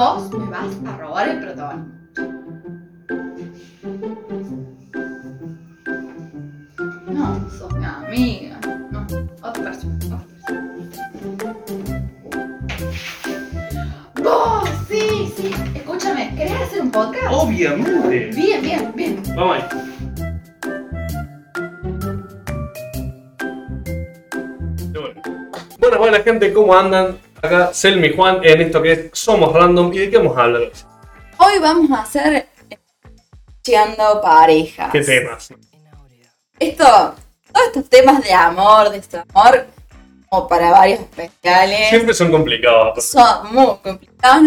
Vos me vas a robar el protagonismo. No, sos mi amiga. No, otra persona. otra persona. Vos, sí, sí. Escúchame, ¿querés hacer un podcast? Obviamente. Bien, bien, bien. Vamos ahí. Bueno, buena gente, ¿cómo andan? Acá Selmi Juan en esto que es Somos Random. ¿Y de qué vamos a hablar hoy? Vamos a hacer Cheando parejas. ¿Qué temas? Esto, todos estos temas de amor, de este amor, como para varios especiales, Siempre son complicados. son muy complicados.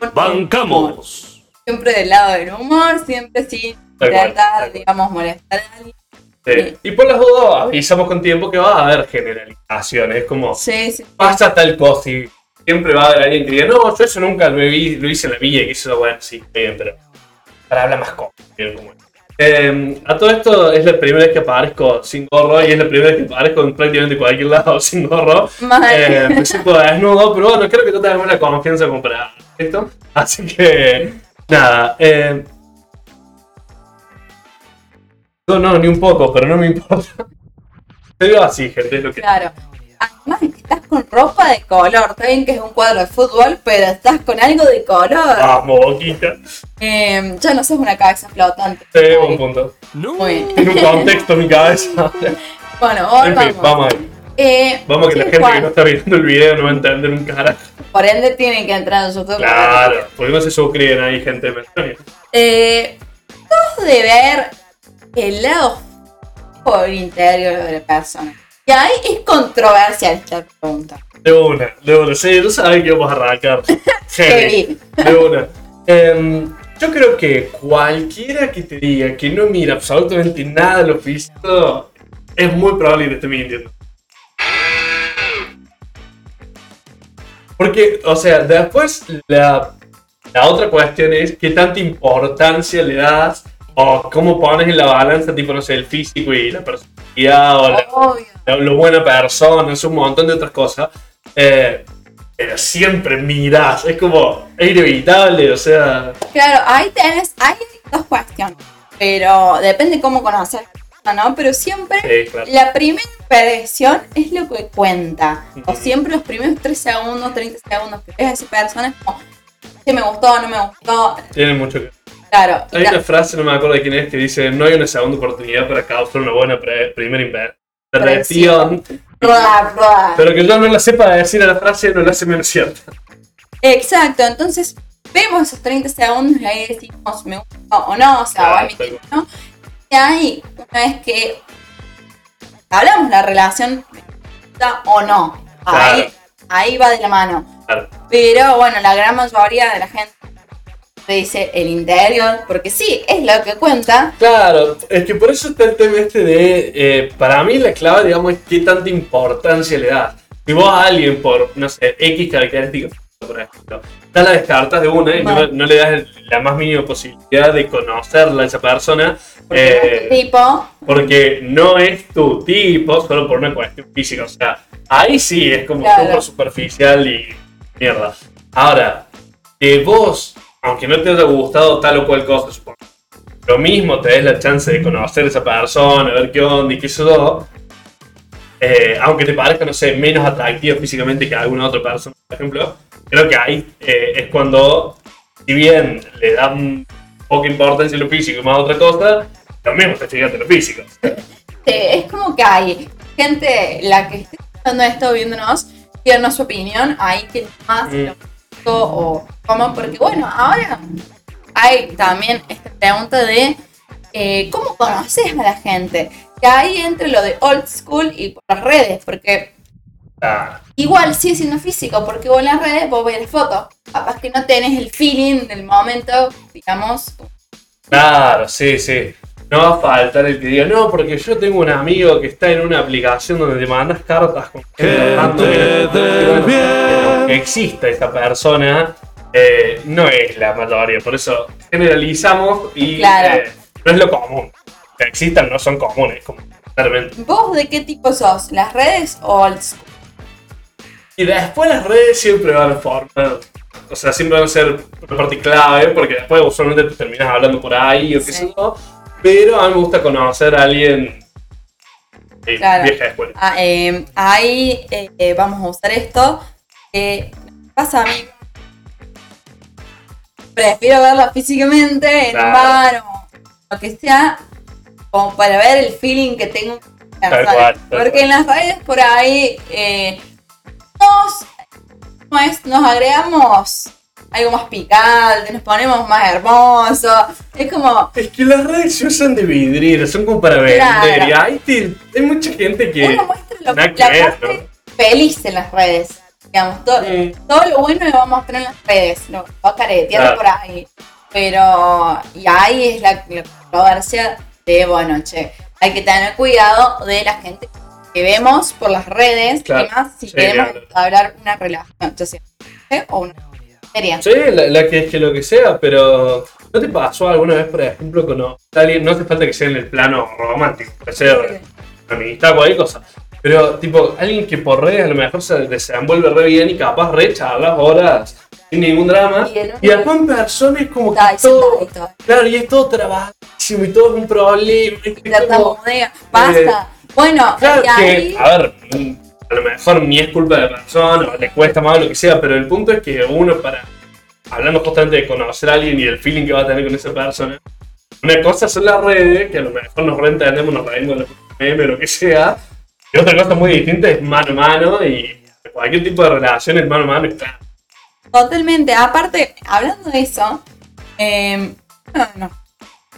¿no? Bancamos. Siempre del lado del humor, siempre sin tratar, digamos, molestar a alguien. Sí. Y por las dudas avisamos con tiempo que va a haber generalizaciones. Es como, Sí, sí. pasa tal cosa y siempre va a haber alguien que diga, no, yo eso nunca lo, vi, lo hice en la villa, que eso, bueno, sí, bien, pero para hablar más es. Eh, a todo esto es la primera vez que aparezco sin gorro y es la primera vez que aparezco en prácticamente cualquier lado sin gorro. Eh, me siento desnudo, pero bueno, creo que tú la confianza como para esto. Así que, nada. Eh, no, no, ni un poco, pero no me importa. Te digo así, gente, es lo que. Claro. Además de que estás con ropa de color, está bien que es un cuadro de fútbol, pero estás con algo de color. Vamos, boquita. Eh, ya no sos una cabeza flotante. Sí, buen punto. Muy bien. En un contexto mi cabeza. Bueno, hoy En fin, vamos. vamos ahí. Eh, Vamos que la gente que no está viendo el video no va a entender un carajo. Por ende tienen que entrar en YouTube. Claro, porque no se suscriben ahí, gente. Eh, todos de ver el lado por interior de la persona. Y ahí es controversial esta pregunta. De una, de una. Sí, tú sabes que vamos a arrancar. Heavy. De una. Em, yo creo que cualquiera que te diga que no mira absolutamente nada de lo físico es muy probable que te esté mintiendo. Porque, o sea, después la, la otra cuestión es qué tanta importancia le das o cómo pones en la balanza, tipo, no sé, el físico y la personalidad o la, Obvio. lo, buena persona, es un montón de otras cosas. Eh, pero siempre mirás, es como, es inevitable, o sea. Claro, ahí tenés, hay dos cuestiones. Pero depende cómo conocer, ¿no? Pero siempre Sí, claro. la primera impresión es lo que cuenta. O siempre los primeros 3 segundos, 30 segundos que ves a esa persona es como, si me gustó, no me gustó. Tiene mucho que. Claro. Hay una frase, no me acuerdo de quién es, que dice: No hay una segunda oportunidad para causar una buena pre- primera bla. Pero que yo no la sepa decir a la frase no la hace menos cierta. Exacto, entonces vemos esos 30 segundos y ahí decimos me gusta o no, o sea, va a ¿no? Y ahí, una vez que hablamos la relación, me gusta o no, ahí, Claro. ahí va de la mano. Claro. Pero bueno, la gran mayoría de la gente te dice el interior, porque sí, es lo que cuenta. Claro, es que por eso está el tema este de. eh, para mí, la clave, digamos, es qué tanta importancia le das. Si vos a alguien por, no sé, X características, por ejemplo, ya la descartas de una y no, no le das la más mínima posibilidad de conocerla a esa persona, Porque eh, este tipo, porque no es tu tipo solo por una cuestión física. O sea, ahí sí es como Claro. súper superficial y mierda. Ahora, que vos, aunque no te haya gustado tal o cual cosa, supongo, lo mismo te des la chance de conocer a esa persona, ver qué onda y qué sé yo, eh, aunque te parezca, no sé, menos atractivo físicamente que alguna otra persona, por ejemplo, creo que ahí eh, es cuando, si bien le dan poca importancia a lo físico y más a otra cosa, mismo te fijas en lo físico. es como que hay gente, la que esté escuchando esto, viéndonos, dieron su opinión, ahí que más Mm. lo o cómo, porque bueno, ahora hay también esta pregunta de eh, cómo conoces a la gente, que hay entre lo de old school y por las redes, porque Ah, igual sigue siendo físico, porque vos en las redes vos ves la foto, capaz que no tenés el feeling del momento, digamos, claro, sí, sí. No va a faltar el que diga, no, porque yo tengo un amigo que está en una aplicación donde te mandas cartas con gente random". del bien. Que exista esta persona, eh, no es la mayoría. Por eso generalizamos y Claro. eh, no es lo común. Que existan no son comunes, como claramente. ¿vos de qué tipo sos? ¿Las redes o school? Y después las redes siempre van a formar. O sea, siempre van a ser una parte clave, porque después usualmente te terminas hablando por ahí o qué sé yo. Pero a mí me gusta conocer a alguien de Claro. vieja escuela. Ah, eh, ahí eh, eh, vamos a usar esto. me pasa a mí. Prefiero verla físicamente en un bar o lo que sea, como para ver el feeling que tengo. Tal cual, tal Porque cual. en las redes por ahí eh, nos, ¿cómo es? nos agregamos algo más picante, nos ponemos más hermosos. Es como, Es que las redes se usan de vidriera, son como para vender. Claro. Y ahí te- hay mucha gente que. uno muestra lo, la que ver, parte feliz en las redes. Digamos, todo, Mm. todo lo bueno lo vamos a mostrar en las redes, lo va a caretear Claro. por ahí. Pero, y ahí es la, la controversia de, bueno, che, hay que tener cuidado de la gente que vemos por las redes, Claro. y más si Sí, queremos hablar una relación, ya sea o una Sí, la, la que es que lo que sea, pero ¿no te pasó alguna vez, por ejemplo, con alguien? No hace falta que sea en el plano romántico, puede ser amistad, cualquier cosa. Pero, tipo, alguien que por redes a lo mejor se desenvuelve re bien y capaz re charlas horas sin ningún drama. Y después en persona es como que todo. sentadito, Claro, y es todo trabajísimo y todo es un problema. y como-. Basta. bueno, Claro ahí, que, a ver, a lo mejor ni es culpa de la persona, o le cuesta más o lo que sea, pero el punto es que uno para, hablando justamente de conocer a alguien y el feeling que va a tener con esa persona, una cosa son las redes, que a lo mejor nos reentendemos, nos reímos los memes, lo que sea, y otra cosa muy distinta es mano a mano y cualquier tipo de relación es mano a mano, claro. Totalmente. Aparte, hablando de eso, eh, no, no.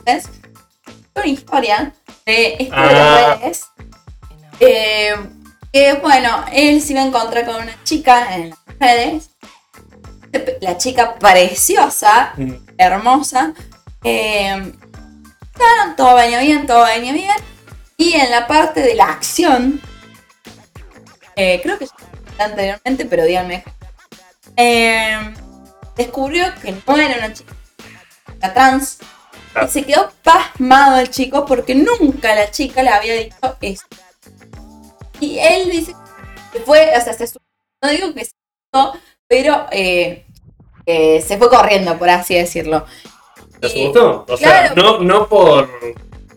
¿Ves? Una historia de esto de Ah. las redes. eh, que bueno, él se iba a encontrar con una chica en las redes. La chica preciosa, Mm. hermosa. Eh, claro, todo venía bien, todo venía bien. Y en la parte de la acción, eh, creo que ya anteriormente, pero díganme. eh, descubrió que no era una chica era trans. Claro. Y se quedó pasmado el chico porque nunca la chica le había dicho eso. Y él dice que fue, o sea, se no digo que se asustó, pero eh, eh, se fue corriendo, por así decirlo. ¿Te Y- asustó? O sea, no, no por,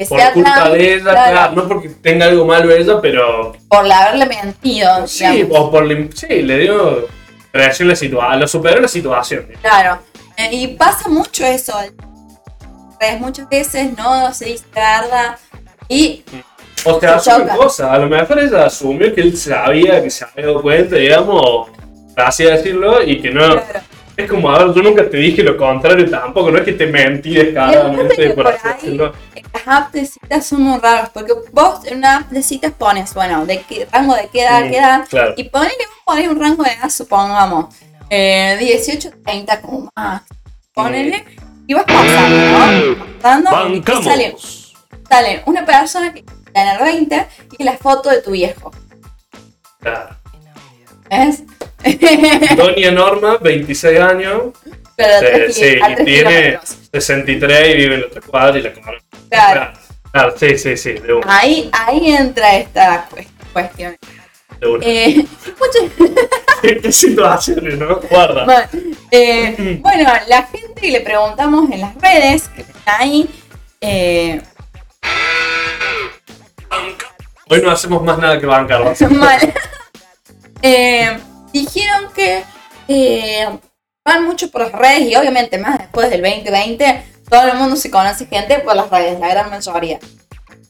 por culpa de ella, claro, claro, no porque tenga algo malo ella, pero por la haberle mentido. Sí, digamos. o por sí, le dio reacción la situación, lo superó la situación. Claro. Eh, y pasa mucho eso. Muchas veces no se dice la verdad. Y O sea, Se asume cosas. A lo mejor ella asumió que él sabía, que se había dado cuenta, digamos, así decirlo, y que no. claro. Es como, a ver, yo nunca te dije lo contrario tampoco, no es que te mentí descaradamente, que por por ahí-. Las apps de citas son muy raras. Porque vos en una app de citas pones, bueno, de qué rango de qué edad, Mm, qué edad. Claro. Y ponele, vos ponés un rango de edad, supongamos, eh, 18, 30 como más. Ponele. Y vas pasando, ¿no? Pasando. Y sale, sale una persona que tiene 20 y la foto de tu viejo. claro. ¿Ves? Doña Norma, 26 años, Pero a sí, tres y tres tiene kilómetros. 63 y vive en la otra cuadra y la conoce. Claro. Claro, sí, sí, sí, de una. Ahí, ahí entra esta cues- cuestión. De una. Eh, ¿Qué situaciones, no? Guarda. bueno, eh, bueno, la gente le preguntamos en las redes, que está ahí, eh, Hoy no hacemos más nada que bancar. son mal. Eh, dijeron que eh, van mucho por las redes y obviamente más después del 2020 todo el mundo se conoce gente por las redes, la gran mayoría.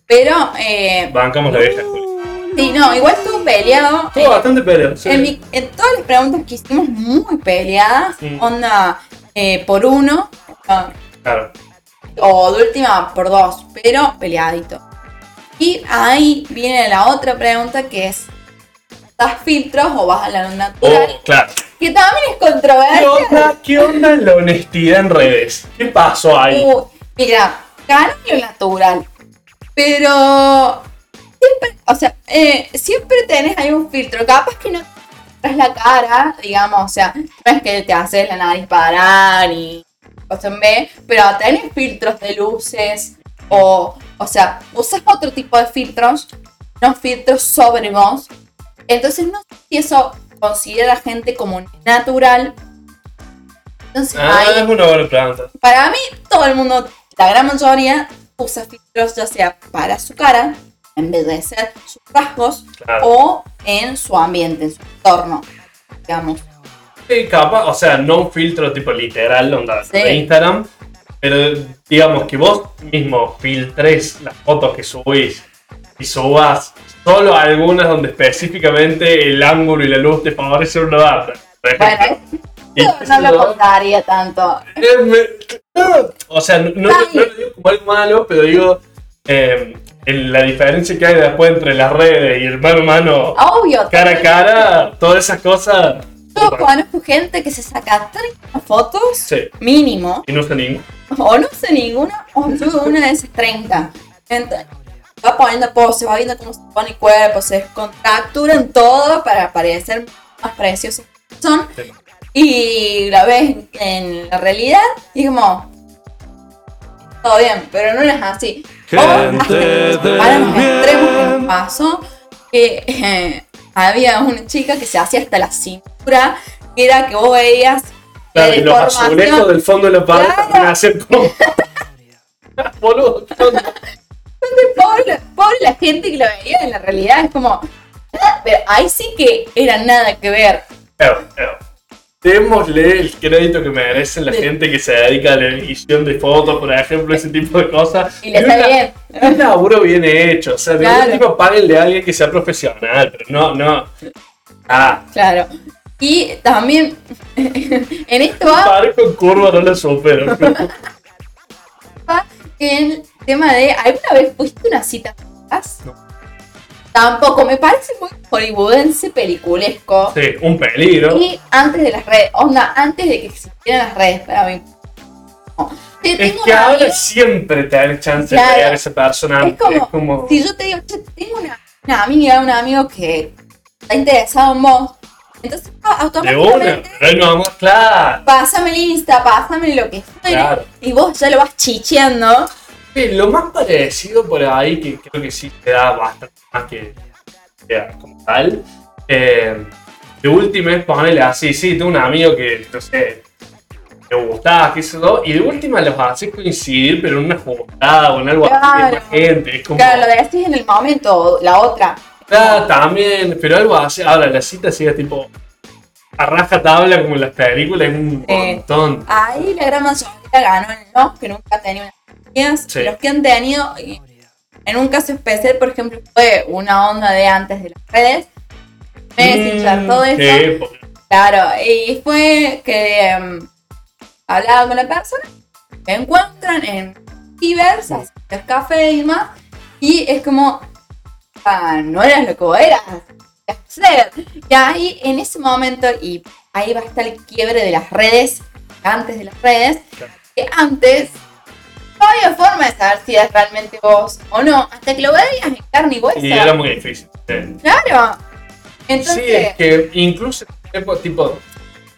Pero, eh, Bancamos la vieja escuela. sí, no, igual estuvo peleado. Eh, bastante peleado. sí. En, mi- en todas las preguntas que hicimos muy peleadas, Mm. onda eh, por uno, Claro. o de última por dos, pero peleadito. Y ahí viene la otra pregunta que es, ¿das filtros o vas a la luz natural? Oh, claro. Que también es ¿Qué controversia. onda, ¿Qué onda la honestidad en redes? ¿Qué pasó ahí? Uy, mira, ganó lo natural, pero siempre, o sea, eh, siempre tenés ahí un filtro, capaz que no traes la cara, digamos, o sea, no es que te haces la nariz parar y cosas en B, pero tenés filtros de luces o, o sea, usas otro tipo de filtros, no filtros sobre vos, entonces no sé si eso considera gente como natural. Entonces, Ah, ahí es una buena pregunta. para mí, todo el mundo, la gran mayoría, usa filtros ya sea para su cara, en vez de ser sus rasgos, Claro. o en su ambiente, en su entorno, digamos. Sí, capaz, o sea, no un filtro tipo literal, onda Sí. de Instagram, pero digamos que vos mismo filtres las fotos que subís y subas solo algunas donde específicamente el ángulo y la luz te favorecen una ejemplo. Bueno, no lo contaría tanto. Eh, me- no, O sea, no, no, no lo digo como algo malo, pero digo eh, en la diferencia que hay después entre las redes y el mano a mano, Obvio. cara a cara, todas esas cosas. Conozco gente que se saca 30 fotos, Sí, mínimo, y no sé ningún. o no sé ninguna, o sube una de esas 30. Entonces, va poniendo pose, va viendo cómo se pone el cuerpo, se descontracturan todo para parecer más preciosos que son. Sí. Y la ves en la realidad y como, todo bien, pero no es así. O Gente hasta que nos extremos que pasó, que eh, había una chica que se hacía hasta la cintura, que era que vos veías Claro, y los azulejos del fondo de la pared Claro. hacen como. Boludo, pobre, pobre la gente que lo veía en la realidad, es como. "Ah", Pero ahí sí que era nada que ver. Pero, pero, Démosle el crédito que merecen la Sí. gente que se dedica a la edición de fotos, por ejemplo, ese tipo de cosas. Y le un la- bien. Un laburo bien hecho. O sea, de Claro. última páguenle a alguien que sea profesional, pero no, no. Ah, Claro. Y también en esto va pare con curva no lo supero. el tema de. ¿Alguna vez fuiste una cita? No. Tampoco, me parece muy hollywoodense, peliculesco. Sí, un peligro. Y antes de las redes, onda, antes de que existieran las redes para mí. No. Te- Es que una ahora amiga- siempre te dan chance Claro. de a ese personaje. Es como- como- Si yo te digo, che, tengo una, una amiga, un amigo que está interesado en vos, entonces ah, de una, automáticamente pero ahí no vamos, claro. pásame el Insta, pásame lo que Claro. y vos ya lo vas chicheando. Sí, lo más parecido por ahí, que creo que sí te da bastante más que, que como tal. eh, de última es ponerle así, sí, tengo un amigo que, no sé, te gustaba, qué sé yo, y de última los haces coincidir, pero en una jugada o en algo así, Claro. con gente. Es como, Claro, lo decís en el momento, la otra. "Ah, también, pero algo así. Ahora, la cita sigue tipo a raja tabla como en las películas, es un Sí. montón. Ahí la gran mayoría ganó en los que nunca tenido unas Sí. Los que han tenido, en un caso especial, por ejemplo, fue una onda de antes de las redes. Messenger, Mm, todo eso. Claro, y fue que em, hablaba con la persona, me encuentran en Cibers, Mm. el café y demás, y es como, ah, no eras lo que eras. Y ahí, en ese momento, y ahí va a estar el quiebre de las redes, antes de las redes, que antes había forma de saber si eras realmente vos o no, hasta que lo veías en carne y hueso. y era muy difícil. sí. Claro. Entonces, Sí, es que incluso tipo,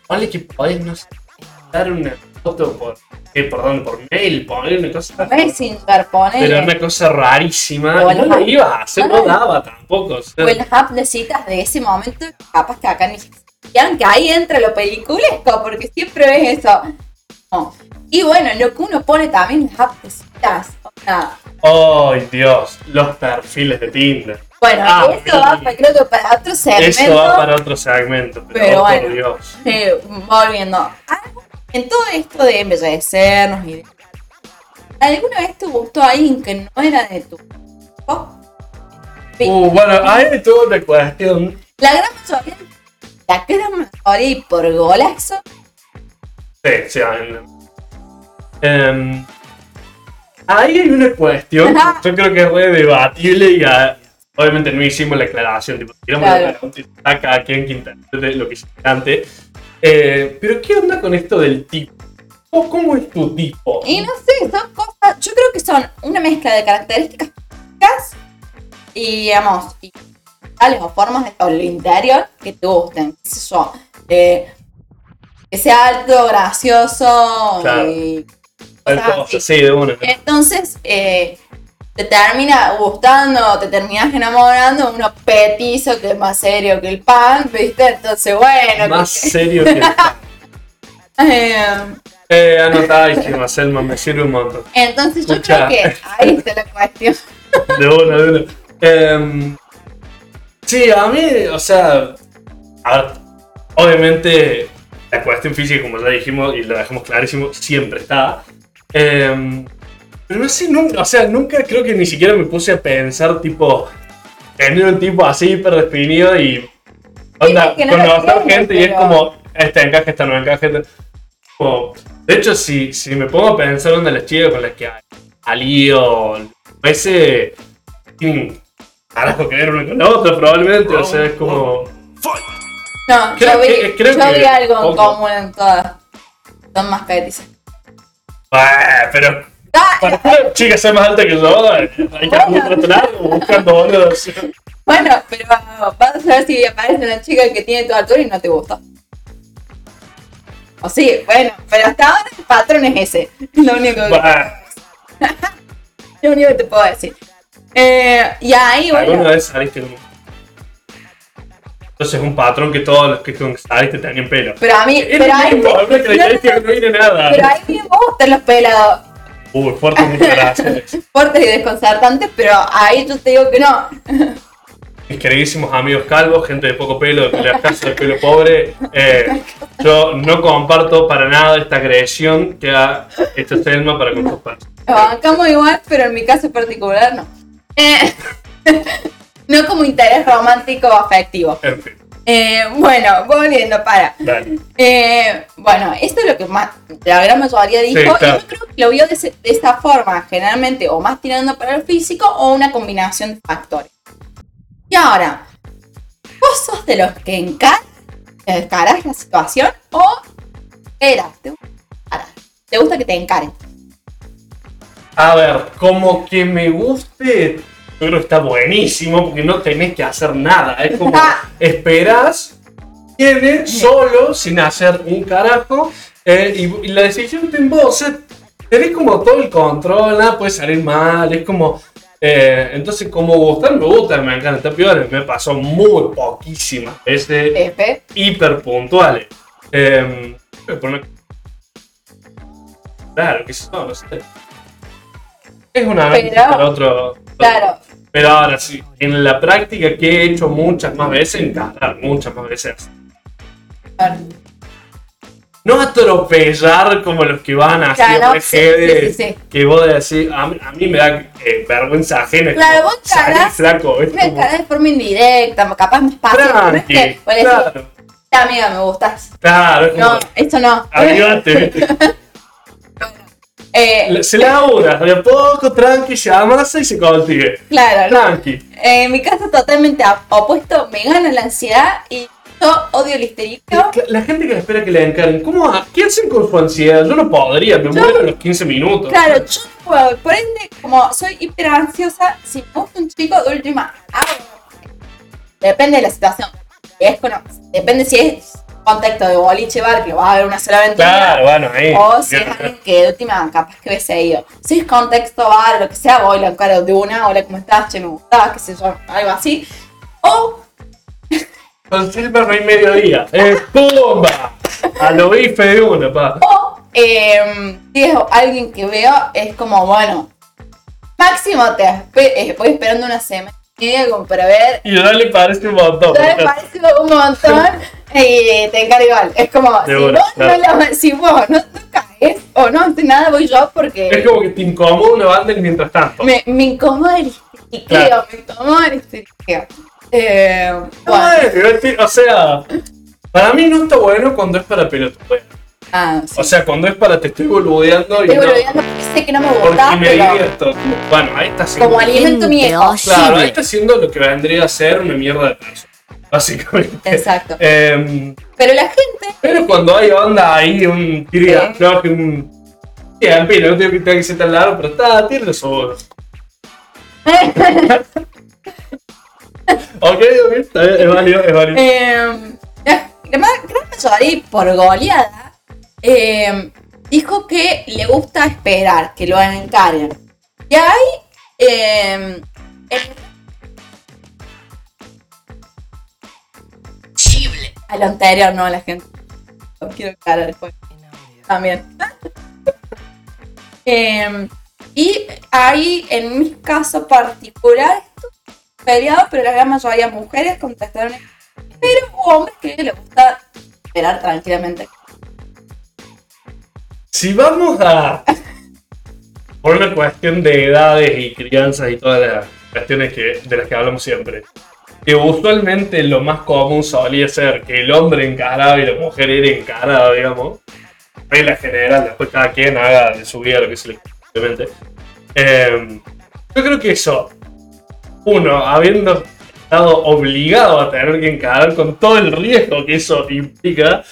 vale que podés no sé, dar una foto por, eh, perdón, por mail, poner una cosa, Messenger, ponele. pero una cosa rarísima, O no las- ibas a hacer, no daba tampoco. o sea, o en las apps de citas de ese momento, capaz que acá ni existían, que ahí entra lo peliculesco, porque siempre ves eso. No. Y bueno, lo que uno pone también las apps. O sea, Ay, Dios, los perfiles de Tinder. bueno, Ah, eso va, sí. creo que para otro segmento. Eso va para otro segmento, pero, Pero oh, por bueno. Dios. Eh, volviendo. En todo esto de embellecernos y de... ¿Alguna vez te gustó alguien que no era de tu. Uh, bueno, hay toda una cuestión. La gran mayoría, la gran mayoría y por golazo, Sí, sí, Em, ahí hay una cuestión yo creo que es re debatible y obviamente no hicimos la aclaración, tipo, tiramos Claro. la pregunta y a cada quien que interprete lo que hiciste antes. Eh, pero ¿qué onda con esto del tipo? ¿Cómo, cómo es tu tipo? Y no sé, son cosas, yo creo que son una mezcla de características físicas y, digamos, y tales o formas de o lo interior que te gusten. qué sé yo, eh, que sea alto, gracioso Claro. y cosa, sí, de una. Entonces, eh, te termina gustando, te terminas enamorando, uno petizo que es más serio que el pan, ¿viste? Entonces, bueno. Más que- serio que el pan. Eh, Eh, anotadísima, Selma, me sirve un montón. entonces, yo creo que ahí está la cuestión. De una, de una. Em, sí, a mí, o sea, a ver, obviamente la cuestión física, como ya dijimos y lo dejamos clarísimo, siempre está. Em, pero no sé, nunca, o sea, nunca creo que ni siquiera me puse a pensar, tipo, tener un tipo así hiper definido y onda, que no conocer gente y es como, este encaja, esta no encaja. Este, como- de hecho, si, si me pongo a pensar onda las chicas con las que salí o ese tienen carajo que ver una con la otra probablemente, o sea, es como... No, Creo yo vi, que- creo yo que vi algo en común en todas. Son más petizas. "Ah, pero Ah, para que una chica sea más alta que yo, hay que trato largo buscando boludos. Bueno, pero vas a ver si aparece una chica que tiene tu altura y no te gusta. O sí, bueno, pero hasta ahora el patrón es ese. Lo único que, Bah, lo único que te puedo decir. Eh, y ahí, ¿Alguna bueno, vez saliste con un... Entonces es un patrón que todos los que con que saliste tenían pelo. pero a mí, Es pero característica que no viene nada. pero ahí me gustan los pelados Uy, fuerte muchas gracias. fuertes y desconcertantes, pero ahí yo te digo que no. Mis queridísimos amigos calvos, gente de poco pelo, de pelo escaso, de pelo pobre, eh, yo no comparto para nada esta agresión que ha hecho Selma para con sus padres. Lo bancamos igual, pero en mi caso particular no. Eh, no como interés romántico o afectivo. En fin, Eh, bueno, volviendo para. dale. Eh, bueno, esto es lo que más, la gran mayoría dijo. Sí, claro. Y yo creo que lo vio de, ese- de esta forma, generalmente o más tirando para el físico o una combinación de factores. Y ahora, ¿vos sos de los que encaras, encarás la situación o esperas? ¿Te? ¿Te gusta que te encaren? A ver, como que me guste, yo creo que está buenísimo porque no tenés que hacer nada. Es como esperás, viene solo, sin hacer un carajo, eh, y, y la decisión está en vos. O sea, tenés como todo el control, nada puede salir mal, es como. eh, entonces, como gustar, me gusta, me encanta. Peor, me pasó muy poquísimas veces hiper puntuales. Eh, poner- Claro, que no, no sé. Es una Pero- para otro. Claro, Pero ahora sí, en la práctica que he hecho muchas más veces, encarar muchas más veces. a. No atropellar como los que van así Claro, re sí, sí, que vos decís, a mí, a mí me da eh, vergüenza ajena. Claro, como, vos flaco, es Me como, de forma indirecta, capaz fácil. pero no es que vos decís, claro, "Ya, amiga, me gustas. claro, es como, No, esto no. ¿viste? Eh, Se labura, de a poco, tranqui, se amasa y se consigue. claro, no. Tranqui. Eh, en mi caso totalmente opuesto, me gana la ansiedad y yo odio el histérico. La gente que espera que le encaren, ¿cómo, ¿qué hacen con su ansiedad? Yo no podría, me muero a los 15 minutos. Claro, yo puedo. Por ende, como soy hiper ansiosa, si me gusta un chico, de última, hago. Depende de la situación. Es con- depende si es contexto de boliche bar, que va a haber una sola aventura. Claro, bueno, ahí. O si es alguien que de última capaz que hubiese ido. Si es contexto bar, lo que sea, voy encaro de una, hola, ¿cómo estás? Che, me gustaba, qué sé yo, algo así. O, Con Silver no hay mediodía. ¡Es ¡Pumba! A lo bife de uno, pa. o eh, si es alguien que veo, es como, bueno, máximo te eh, voy esperando una semana como para ver. Y ya le parece un montón. Me parece un montón y te encargo igual. Es como, si, una, vos claro. no la- si vos no, no caes o no haces nada, voy yo porque Es como que te incomoda una banda mientras tanto. me, me incomoda el histeriqueo, Claro. me incomoda el histeriqueo. Eh, No, bueno, o sea, para mí no está bueno cuando es para pelotudear. Ah, sí. O sea, cuando es para te estoy boludeando y Estoy no. boludeando porque sé que no me Porque gusta, me pero divierto. Bueno, ahí está haciendo. como alimento mi ego. Claro, ahí está haciendo lo que vendría a ser una mierda de persona. Básicamente. Exacto. Em, Pero la gente, pero cuando hay onda ahí, un tiro y Sí. afloje, un. Sí, en fin, no tengo que tenga que ser tan largo, pero está, tiene su. ok, ok, está bien, es válido, es válido. eh, la, la ma- gran mayoría, y por goleada, eh, dijo que le gusta esperar, que lo encaren. Y ahí Eh, el- a lo anterior, no a la gente. No quiero aclarar después. También. Eh, y ahí, en mi caso particular, feriado, pero la gran mayoría de mujeres contestaron. Pero hubo hombres que les gusta esperar tranquilamente. Si vamos a. Por una cuestión de edades y crianzas y todas las cuestiones que, de las que hablamos siempre. Que usualmente lo más común solía ser que el hombre encaraba y la mujer era encarada, digamos. Regla general, después cada quien haga de su vida lo que se le obviamente. Eh, yo creo que eso, uno, habiendo estado obligado a tener que encarar con todo el riesgo que eso implica,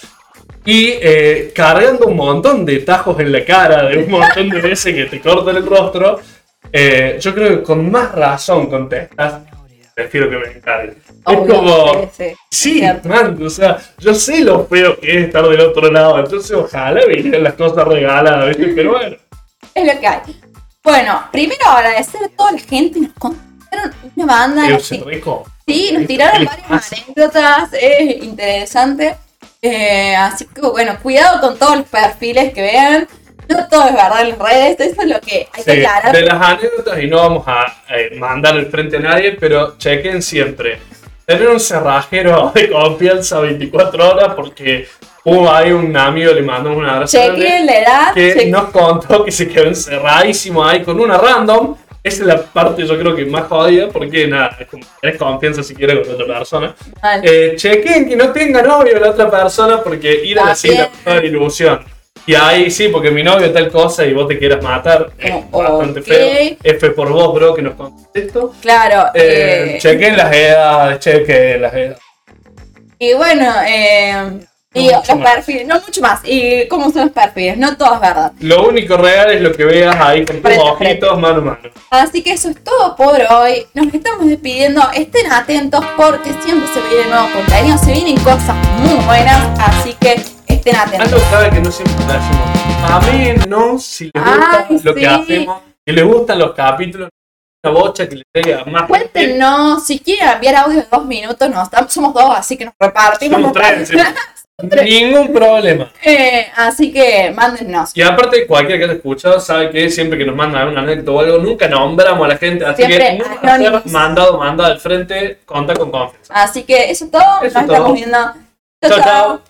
y eh, cargando un montón de tajos en la cara, de un montón de veces que te cortan el rostro, eh, yo creo que con más razón contestas, prefiero que me encarguen. Es como, sí, sí. sí, Cierto. man, o sea, yo sé lo feo que es estar del otro lado, entonces ojalá vinieran las cosas regaladas, ¿viste? Pero bueno, Es lo que hay. Bueno, primero agradecer a toda la gente. Nos contaron una banda. Nos- sí, nos ¿Qué tiraron varias anécdotas. Es interesante. Eh, así que bueno, cuidado con todos los perfiles que vean. No todo es verdad en las redes. Eso es lo que hay que aclarar. de las anécdotas, y no vamos a eh, mandar al frente a nadie, pero chequen siempre. Tener un cerrajero de confianza 24 horas porque hubo ahí un amigo, le mandó un abrazo Chequen la edad. que chequen- nos contó que se quedó encerradísimo ahí con una random. Esa es la parte yo creo que más jodida porque nada, es como tenés confianza si quieres con otra persona. Eh, chequen que no tenga novio la otra persona porque ir a la cita es una ilusión. Y ahí sí, porque mi novio tal cosa y vos te quieras matar, es Oh, bastante ok. feo. F por vos, bro, que nos contaste esto. Claro. Eh, eh, chequen las edades, chequen las edades. Y bueno, eh, y No los perfiles, no mucho más. ¿Y cómo son los perfiles? No todo es verdad. Lo único real es lo que veas ahí con tus Frente a frente. ojitos mano a mano. Así que eso es todo por hoy. Nos estamos despidiendo. Estén atentos porque siempre se viene nuevo contenido. Se vienen cosas muy buenas. Así que estén atentos. Algo clave que no siempre lo decimos. A mí no, si les gusta Ay, lo que hacemos, que les gustan los capítulos, una bocha que les llegue a más. Cuéntenos si quieren enviar audio de dos minutos. No, estamos- somos dos, así que nos repartimos. Somos tres. Ningún problema. Eh, así que mándennos. Y aparte, cualquiera que haya escuchado sabe que siempre que nos mandan una anécdota o algo, nunca nombramos a la gente. Así Siempre que nunca ser mandado, mandado al frente, conta con confianza. Así que eso es todo. Eso Nos todo. estamos viendo. Chao, chao.